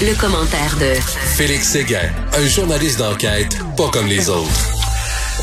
Le commentaire de Félix Séguin, un journaliste d'enquête pas comme les autres.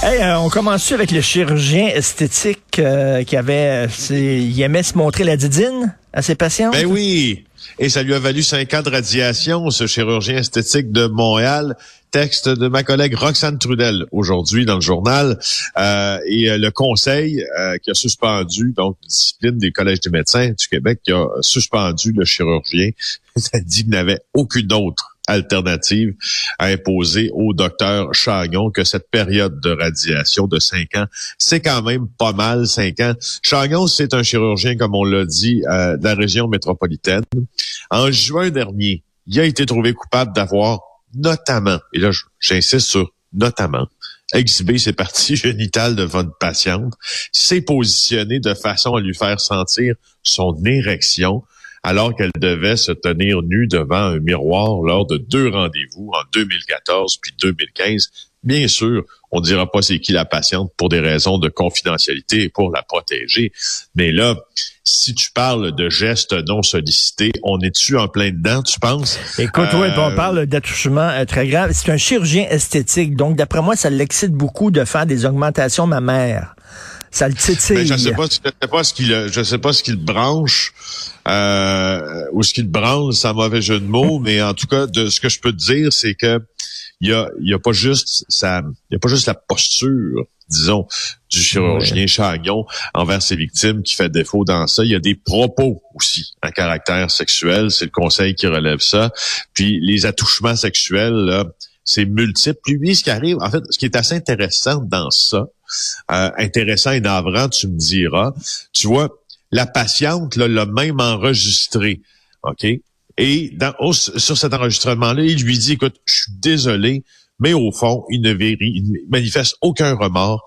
Hey, euh, on commence avec le chirurgien esthétique euh, qui avait, il aimait se montrer la didine à ses patients. Ben oui. Et ça lui a valu cinq ans de radiation, ce chirurgien esthétique de Montréal. Texte de ma collègue Roxane Trudel aujourd'hui dans le journal. Euh, et le conseil qui a suspendu, donc discipline des collèges des médecins du Québec, qui a suspendu le chirurgien, ça dit qu'il n'avait aucune autre alternative à imposer au docteur Chagnon que cette période de radiation de cinq ans, c'est quand même pas mal, cinq ans. Chagnon, c'est un chirurgien, comme on l'a dit, euh, de la région métropolitaine. En juin dernier, il a été trouvé coupable d'avoir notamment, et là j'insiste sur notamment, exhibé ses parties génitales de votre patiente, s'est positionné de façon à lui faire sentir son érection alors qu'elle devait se tenir nue devant un miroir lors de deux rendez-vous en 2014 puis 2015. Bien sûr, on ne dira pas c'est qui la patiente pour des raisons de confidentialité et pour la protéger. Mais là, si tu parles de gestes non sollicités, on est-tu en plein dedans, tu penses? Écoute, oui, on euh, parle d'attouchement euh, très grave. C'est un chirurgien esthétique, donc d'après moi, ça l'excite beaucoup de faire des augmentations mammaires. Ça le titille. Ben, je sais pas, je sais pas ce qu'il, je sais pas ce qu'il branche euh, ou ce qu'il branle, c'est un mauvais jeu de mots, mais en tout cas, de ce que je peux te dire, c'est que il y a, y a pas juste ça, il y a pas juste la posture, disons, du chirurgien Chagnon envers ses victimes qui fait défaut dans ça. Il y a des propos aussi à caractère sexuel. C'est le conseil qui relève ça. Puis les attouchements sexuels, là, c'est multiple. Lui, ce qui arrive, en fait, ce qui est assez intéressant dans ça, euh, intéressant et navrant, tu me diras, tu vois, la patiente l'a même enregistré, OK? Et dans, sur cet enregistrement-là, il lui dit, écoute, je suis désolé, mais au fond, il ne, manifeste aucun remords.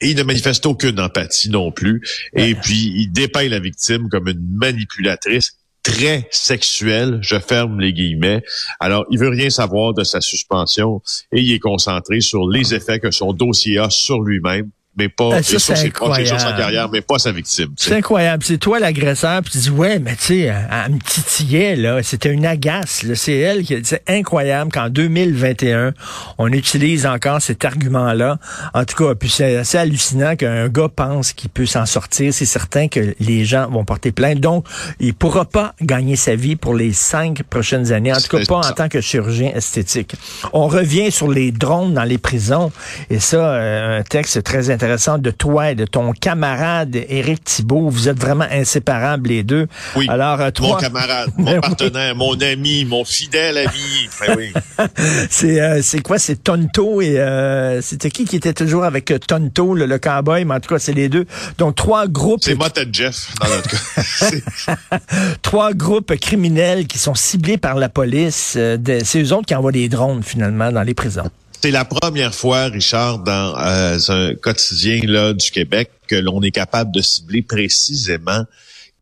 Et il ne manifeste aucune empathie non plus. Et puis, il dépeint la victime comme une manipulatrice très sexuelle, je ferme les guillemets. Alors, il veut rien savoir de sa suspension et il est concentré sur les effets que son dossier a sur lui-même mais pas ben, ça, sur ses sa carrière, mais pas sa victime. C'est incroyable. C'est toi l'agresseur, puis tu dis ouais, mais tu sais, elle, me titillait là, c'était une agace. C'est elle qui. C'est incroyable qu'en 2021, on utilise encore cet argument-là. En tout cas, puis c'est assez hallucinant qu'un gars pense qu'il peut s'en sortir. C'est certain que les gens vont porter plainte. Donc, il pourra pas gagner sa vie pour les cinq prochaines années. En tout cas, pas en tant que chirurgien esthétique. On revient sur les drones dans les prisons, et ça, euh, un texte très intéressant de toi et de ton camarade Éric Thibault. Vous êtes vraiment inséparables les deux. Oui. Alors, euh, mon camarade, mon ben partenaire, mon ami, mon fidèle ami. Ben oui. c'est euh, c'est quoi? C'est Tonto et euh, c'était qui qui était toujours avec Tonto, le, le cowboy, mais en tout cas c'est les deux. Donc trois groupes. C'est moi et Jeff dans notre cas. trois groupes criminels qui sont ciblés par la police. c'est eux autres qui envoient des drones finalement dans les prisons. C'est la première fois, Richard, dans euh, un quotidien là, du Québec que l'on est capable de cibler précisément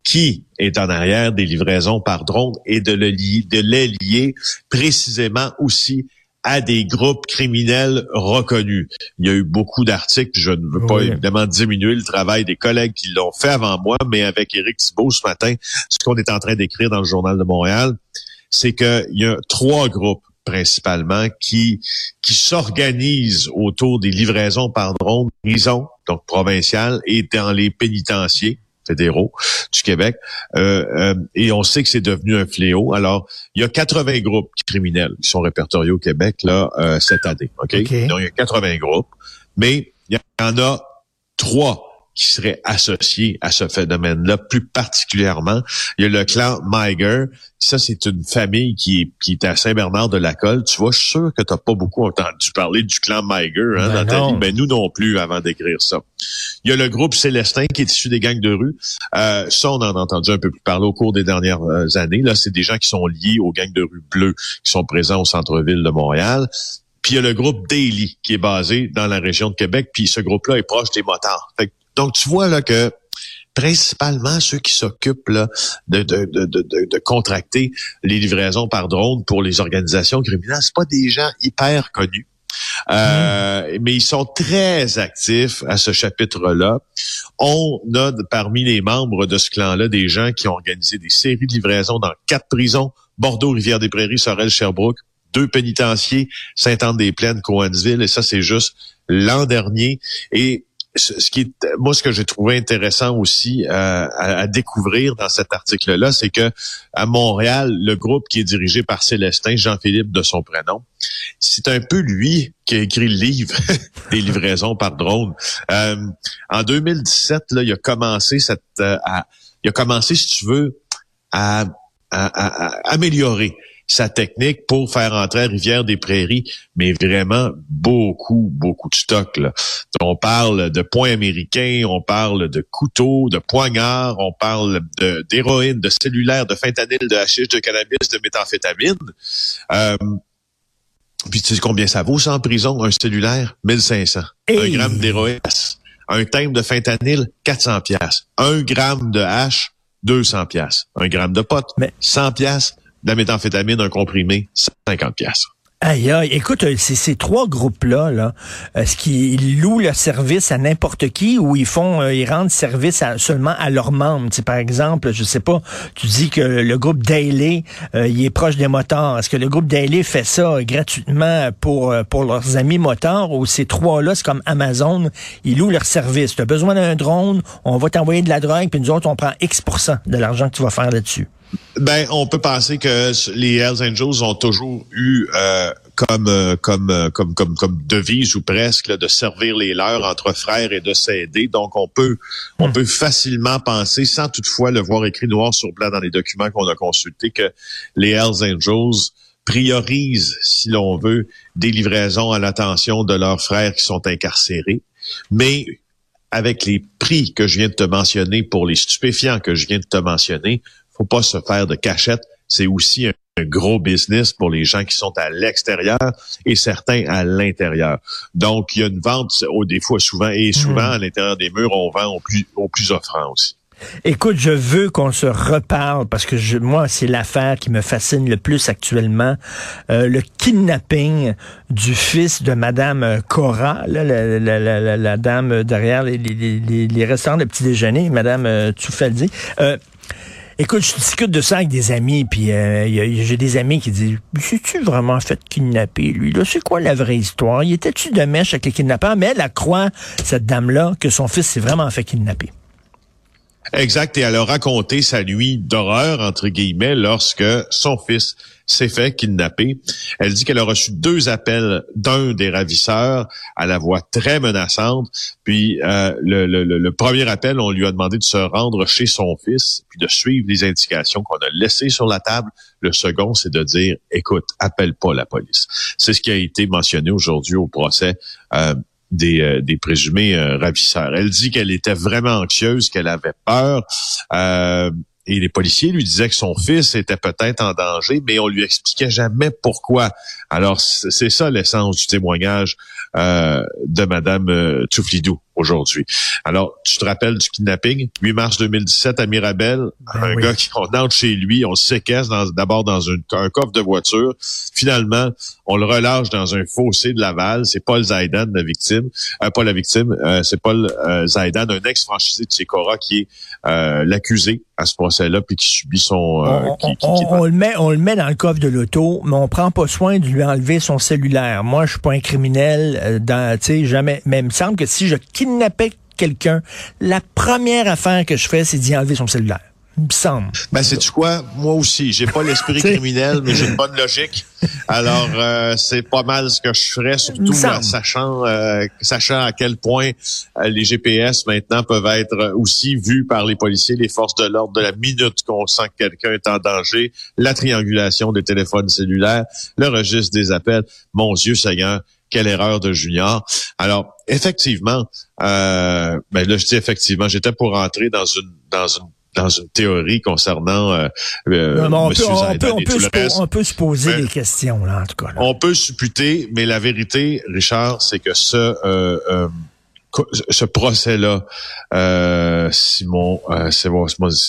qui est en arrière des livraisons par drone et de, le lier, de les lier précisément aussi à des groupes criminels reconnus. Il y a eu beaucoup d'articles, je ne veux pas évidemment diminuer le travail des collègues qui l'ont fait avant moi, mais avec Éric Thibault ce matin, ce qu'on est en train d'écrire dans le Journal de Montréal, c'est qu'il y a trois groupes principalement qui qui s'organisent autour des livraisons par drone, prison, donc provinciales, et dans les pénitenciers fédéraux du Québec. Euh, euh, et on sait que c'est devenu un fléau. Alors, il y a 80 groupes criminels qui sont répertoriés au Québec là euh, cette année. OK? Donc, il y a 80 groupes, mais il y en a trois qui seraient associés à ce phénomène-là, plus particulièrement. Il y a le clan Miger. Ça, c'est une famille qui est, qui est à Saint-Bernard-de-la-Colle. Tu vois, je suis sûr que tu n'as pas beaucoup entendu parler du clan Miger hein, ben dans ta vie. Ben, nous non plus, avant d'écrire ça. Il y a le groupe Célestin qui est issu des gangs de rue. Euh, ça, on en a entendu un peu plus parler au cours des dernières euh, années. Là, c'est des gens qui sont liés aux gangs de rue bleus qui sont présents au centre-ville de Montréal. Puis il y a le groupe Daily qui est basé dans la région de Québec. Puis ce groupe-là est proche des motards. Fait donc, tu vois là que principalement ceux qui s'occupent de, de, de, de, contracter les livraisons par drone pour les organisations criminelles, c'est pas des gens hyper connus. Euh, mais ils sont très actifs à ce chapitre-là. On a parmi les membres de ce clan-là des gens qui ont organisé des séries de livraisons dans quatre prisons, Bordeaux, Rivière-des-Prairies, Sorel, Sherbrooke, deux pénitenciers, Sainte-Anne-des-Plaines, Coansville, et ça, c'est juste l'an dernier. Et ce qui est, moi, ce que j'ai trouvé intéressant aussi euh, à, découvrir dans cet article-là, c'est que à Montréal, le groupe qui est dirigé par Célestin, Jean-Philippe de son prénom, c'est un peu lui qui a écrit le livre des livraisons par drone. Euh, en 2017, là, il a commencé cette, euh, il a commencé, si tu veux, à, à, à améliorer sa technique pour faire entrer à Rivière-des-Prairies, mais vraiment beaucoup, beaucoup de stock. Là. On parle de points américains, on parle de couteaux, de poignards, on parle d'héroïne, de, cellulaire, de fentanyl, de hashish, de cannabis, de méthamphétamine. Euh, puis tu sais combien ça vaut ça en prison, un cellulaire? 1500. Un gramme d'héroïne. Un thème de fentanyl, 400 pièces. Un gramme de hash, 200 pièces. Un gramme de pote, 100 pièces de la méthamphétamine, un comprimé, 50 pièces. Aïe, aïe, écoute, euh, ces, trois groupes-là, là, est-ce qu'ils louent leur service à n'importe qui ou ils font, euh, ils rendent service seulement à leurs membres? Par exemple, je sais pas, tu dis que le groupe Daily, euh, il est proche des motards. Est-ce que le groupe Daily fait ça gratuitement pour, pour leurs amis motards ou ces trois-là, c'est comme Amazon, ils louent leur service. Tu besoin d'un drone, on va t'envoyer de la drogue, puis nous autres, on prend X de l'argent que tu vas faire là-dessus. Ben, on peut penser que les Hells Angels ont toujours eu euh, comme, euh, comme, euh, comme, comme, comme devise ou presque de servir les leurs entre frères et de s'aider. Donc, on peut, on hmm. peut facilement penser, sans toutefois le voir écrit noir sur blanc dans les documents qu'on a consultés, que les Hells Angels priorisent, si l'on veut, des livraisons à l'attention de leurs frères qui sont incarcérés. Mais avec les prix que je viens de te mentionner pour les stupéfiants que je viens de te mentionner, faut pas se faire de cachette. C'est aussi un, gros business pour les gens qui sont à l'extérieur et certains à l'intérieur. Donc, il y a une vente, au des fois souvent, et souvent hmm. à l'intérieur des murs, on vend au plus, au plus offrant aussi. Écoute, je veux qu'on se reparle parce que je, moi, c'est l'affaire qui me fascine le plus actuellement. Euh, le kidnapping du fils de Madame Cora, la, la, dame derrière les, les, les, restaurants de petit déjeuner, Madame euh, Tsoufaldi. Euh, Écoute, je discute de ça avec des amis, puis euh, j'ai des amis qui disent C'est-tu vraiment fait kidnapper, lui? là C'est quoi la vraie histoire? Il était-tu de mèche avec les kidnappeurs? Mais elle, croit, cette dame-là, que son fils s'est vraiment fait kidnapper. Exact, et elle a raconté sa nuit d'horreur, entre guillemets, lorsque son fils s'est fait kidnapper. Elle dit qu'elle a reçu deux appels d'un des ravisseurs à la voix très menaçante. Puis euh, le, premier appel, on lui a demandé de se rendre chez son fils, puis de suivre les indications qu'on a laissées sur la table. Le second, c'est de dire, écoute, appelle pas la police. C'est ce qui a été mentionné aujourd'hui au procès. Euh, des, euh, des présumés ravisseurs. Elle dit qu'elle était vraiment anxieuse, qu'elle avait peur. Euh, et les policiers lui disaient que son fils était peut-être en danger, mais on lui expliquait jamais pourquoi. Alors, c'est ça l'essence du témoignage euh, de Madame euh, aujourd'hui. Alors, tu te rappelles du kidnapping? 8 mars 2017 à Mirabel, ben un gars qui, on entre chez lui, on le séquestre d'abord dans, un coffre de voiture. Finalement, on le relâche dans un fossé de Laval. C'est Paul Zaidan, la victime. Euh, pas la victime, euh, c'est Paul euh, Zaidan, un ex-franchisé de Secora qui est euh, l'accusé à ce procès-là puis qui subit son... On, on, le met, on le met dans le coffre de l'auto, mais on prend pas soin de lui enlever son cellulaire. Moi, je suis pas un criminel, dans, tu sais, jamais. Mais il me semble que si je kidnappais quelqu'un, la première affaire que je fais, c'est d'y enlever son cellulaire. Il me semble. Ben, c'est tu quoi? Moi aussi, j'ai pas l'esprit criminel, mais j'ai une bonne logique. Alors, euh, c'est pas mal ce que je ferais, surtout sachant, euh, sachant à quel point euh, les GPS maintenant peuvent être aussi vus par les policiers, les forces de l'ordre de la minute qu'on sent que quelqu'un est en danger, la triangulation des téléphones cellulaires, le registre des appels. Mon Dieu Seigneur, quelle erreur de Junior. Alors, effectivement, euh, ben là, je dis effectivement, j'étais pour rentrer dans une dans une dans une théorie concernant euh, euh on, peut, on, peut, on, peut on, peut, se poser des questions là en tout cas. On peut supputer, mais la vérité, Richard, c'est que ce euh, euh ce procès-là, euh, si mon, euh,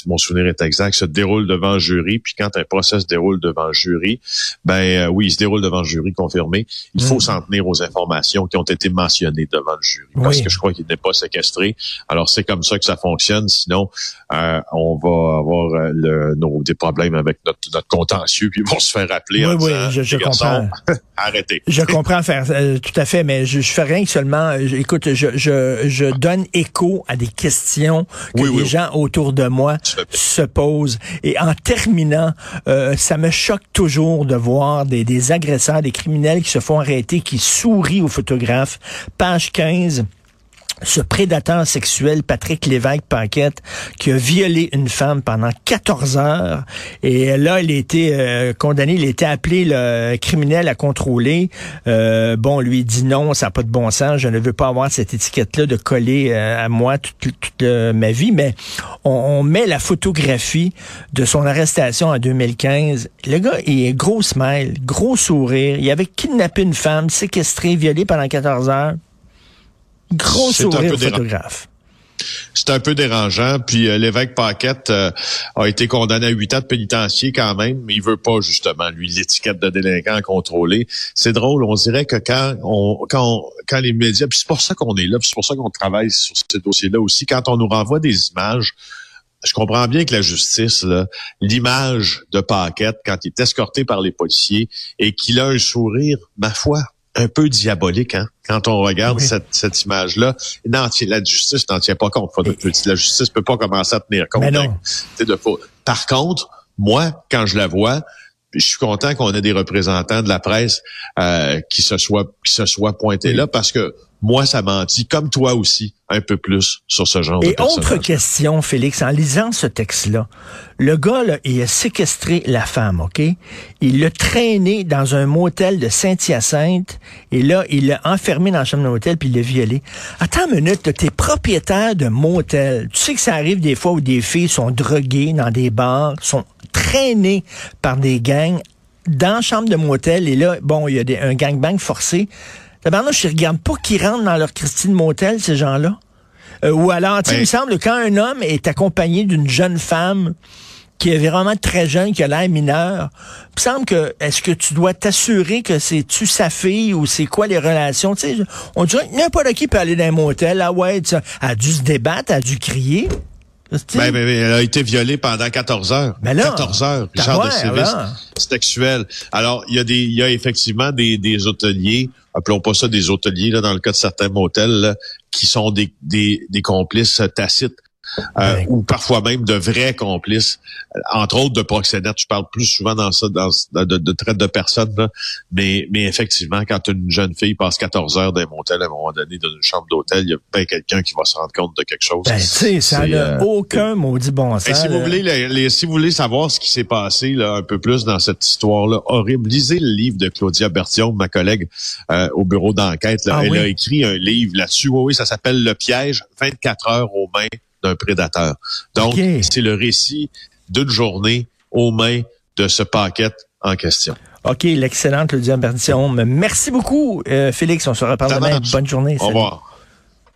mon, souvenir est exact, se déroule devant le jury. Puis quand un procès se déroule devant le jury, ben euh, oui, il se déroule devant le jury confirmé. Il faut mm. s'en tenir aux informations qui ont été mentionnées devant le jury, parce que je crois qu'il n'est pas séquestré. Alors c'est comme ça que ça fonctionne. Sinon, euh, on va avoir le, nos, des problèmes avec notre, notre contentieux, puis ils vont se faire rappeler. Oui, oui, je, je comprends. arrêtez. Je comprends faire tout à fait, mais je, je fais rien que seulement. écoute, je, je je, donne écho à des questions que les gens autour de moi se posent. Et en terminant, euh, ça me choque toujours de voir des, des agresseurs, des criminels qui se font arrêter, qui sourient aux photographes. Page 15 ce prédateur sexuel, Patrick Lévesque-Paquette, qui a violé une femme pendant 14 heures. Et là, il a été euh, condamné, il a été appelé le criminel à contrôler. Euh, bon, lui dit non, ça n'a pas de bon sens, je ne veux pas avoir cette étiquette-là de coller euh, à moi toute, ma vie. Mais on, on, met la photographie de son arrestation en 2015. Le gars, il est gros smile, gros sourire. Il avait kidnappé une femme, séquestré, violé pendant 14 heures. Gros sourire photographe. C'est un peu dérangeant. Puis euh, l'évêque Paquette euh, a été condamné à huit ans de pénitencier quand même, mais il veut pas justement lui l'étiquette de délinquant contrôlé. C'est drôle, on dirait que quand on quand quand les médias, puis c'est pour ça qu'on est là, puis c'est pour ça qu'on travaille sur ce dossier-là aussi, quand on nous renvoie des images je comprends bien que la justice, l'image de Paquette quand il est escorté par les policiers et qu'il a un sourire, ma foi, un peu diabolique, hein, quand on regarde cette, cette image-là. la justice n'en tient pas compte. la justice peut pas commencer à tenir compte. Hein. de, par contre, moi, quand je la vois, je suis content qu'on ait des représentants de la presse euh, qui se soient qui se soient pointés là parce que moi, ça menti, comme toi aussi, un peu plus sur ce genre Et de Et autre question, Félix, en lisant ce texte-là, le gars, là, il a séquestré la femme, OK? Il l'a traîné dans un motel de Saint-Hyacinthe, et là, il l'a enfermé dans la chambre d'un motel, puis il l'a violé. Attends une minute, t'es propriétaire de motel. Tu sais que ça arrive des fois où des filles sont droguées dans des bars, sont traînées par des gangs dans la chambre de motel, et là, bon, il y a des, un gangbang forcé. D'abord, je regarde pas qui rentrent dans leur Christine Motel, ces gens-là. Euh, ou alors, il me semble, quand un homme est accompagné d'une jeune femme qui est vraiment très jeune, qui a l'air mineur, il me semble que, est-ce que tu dois t'assurer que c'est-tu sa fille ou c'est quoi les relations? Tu sais, on dirait que n'importe qui peut aller dans un motel. Ah ouais, elle a dû se débattre, elle a dû crier. Ben, ben, elle a été violée pendant 14 heures. Ben là, 14 heures, genre de service sexuel. Alors, il y a des, il y a effectivement des, des hôteliers, appelons pas ça des hôteliers, là, dans le cas de certains motels, qui sont des, des, des complices tacites euh, ou parfois même de vrais complices, euh, entre autres de proxénètes. Je parle plus souvent dans ça, dans, de, de, traite de personnes, mais mais effectivement, quand une jeune fille passe 14 heures d'un motel à un moment donné dans une chambre d'hôtel, il y a pas quelqu'un qui va se rendre compte de quelque chose. Ben, tu sais, ça n'a euh, aucun maudit bon sens. si vous voulez, les, si vous voulez savoir ce qui s'est passé là, un peu plus dans cette histoire-là horrible, lisez le livre de Claudia Bertion, ma collègue au bureau d'enquête. Ah Elle a écrit un livre là-dessus. Oui, oui, ça s'appelle Le piège, 24 heures aux mains d'un prédateur. Donc, c'est le récit d'une journée aux mains de ce paquet en question. OK, l'excellente Claudia Berdition. Merci beaucoup, euh, Félix. On se reparle demain. Bonne journée. Au revoir.